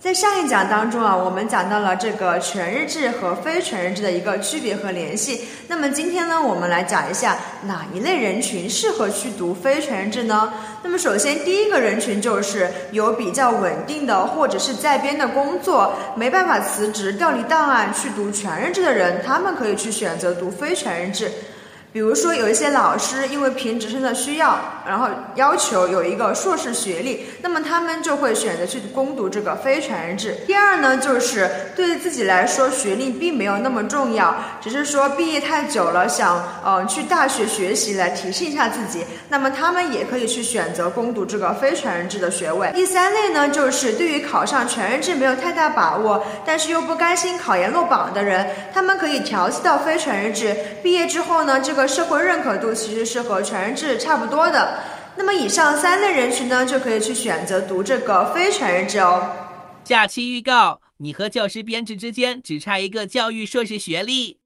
在上一讲当中啊，我们讲到了这个全日制和非全日制的一个区别和联系。那么今天呢，我们来讲一下哪一类人群适合去读非全日制呢？那么首先第一个人群就是有比较稳定的或者是在编的工作，没办法辞职调离档案去读全日制的人，他们可以去选择读非全日制。比如说，有一些老师因为评职称的需要，然后要求有一个硕士学历，那么他们就会选择去攻读这个非全日制。第二呢，就是对自己来说，学历并没有那么重要，只是说毕业太久了，想呃去大学学习来提升一下自己，那么他们也可以去选择攻读这个非全日制的学位。第三类呢，就是对于考上全日制没有太大把握，但是又不甘心考研落榜的人，他们可以调剂到非全日制，毕业之后呢，这个社会认可度其实是和全日制差不多的，那么以上三类人群呢，就可以去选择读这个非全日制哦。假期预告：你和教师编制之间只差一个教育硕士学历。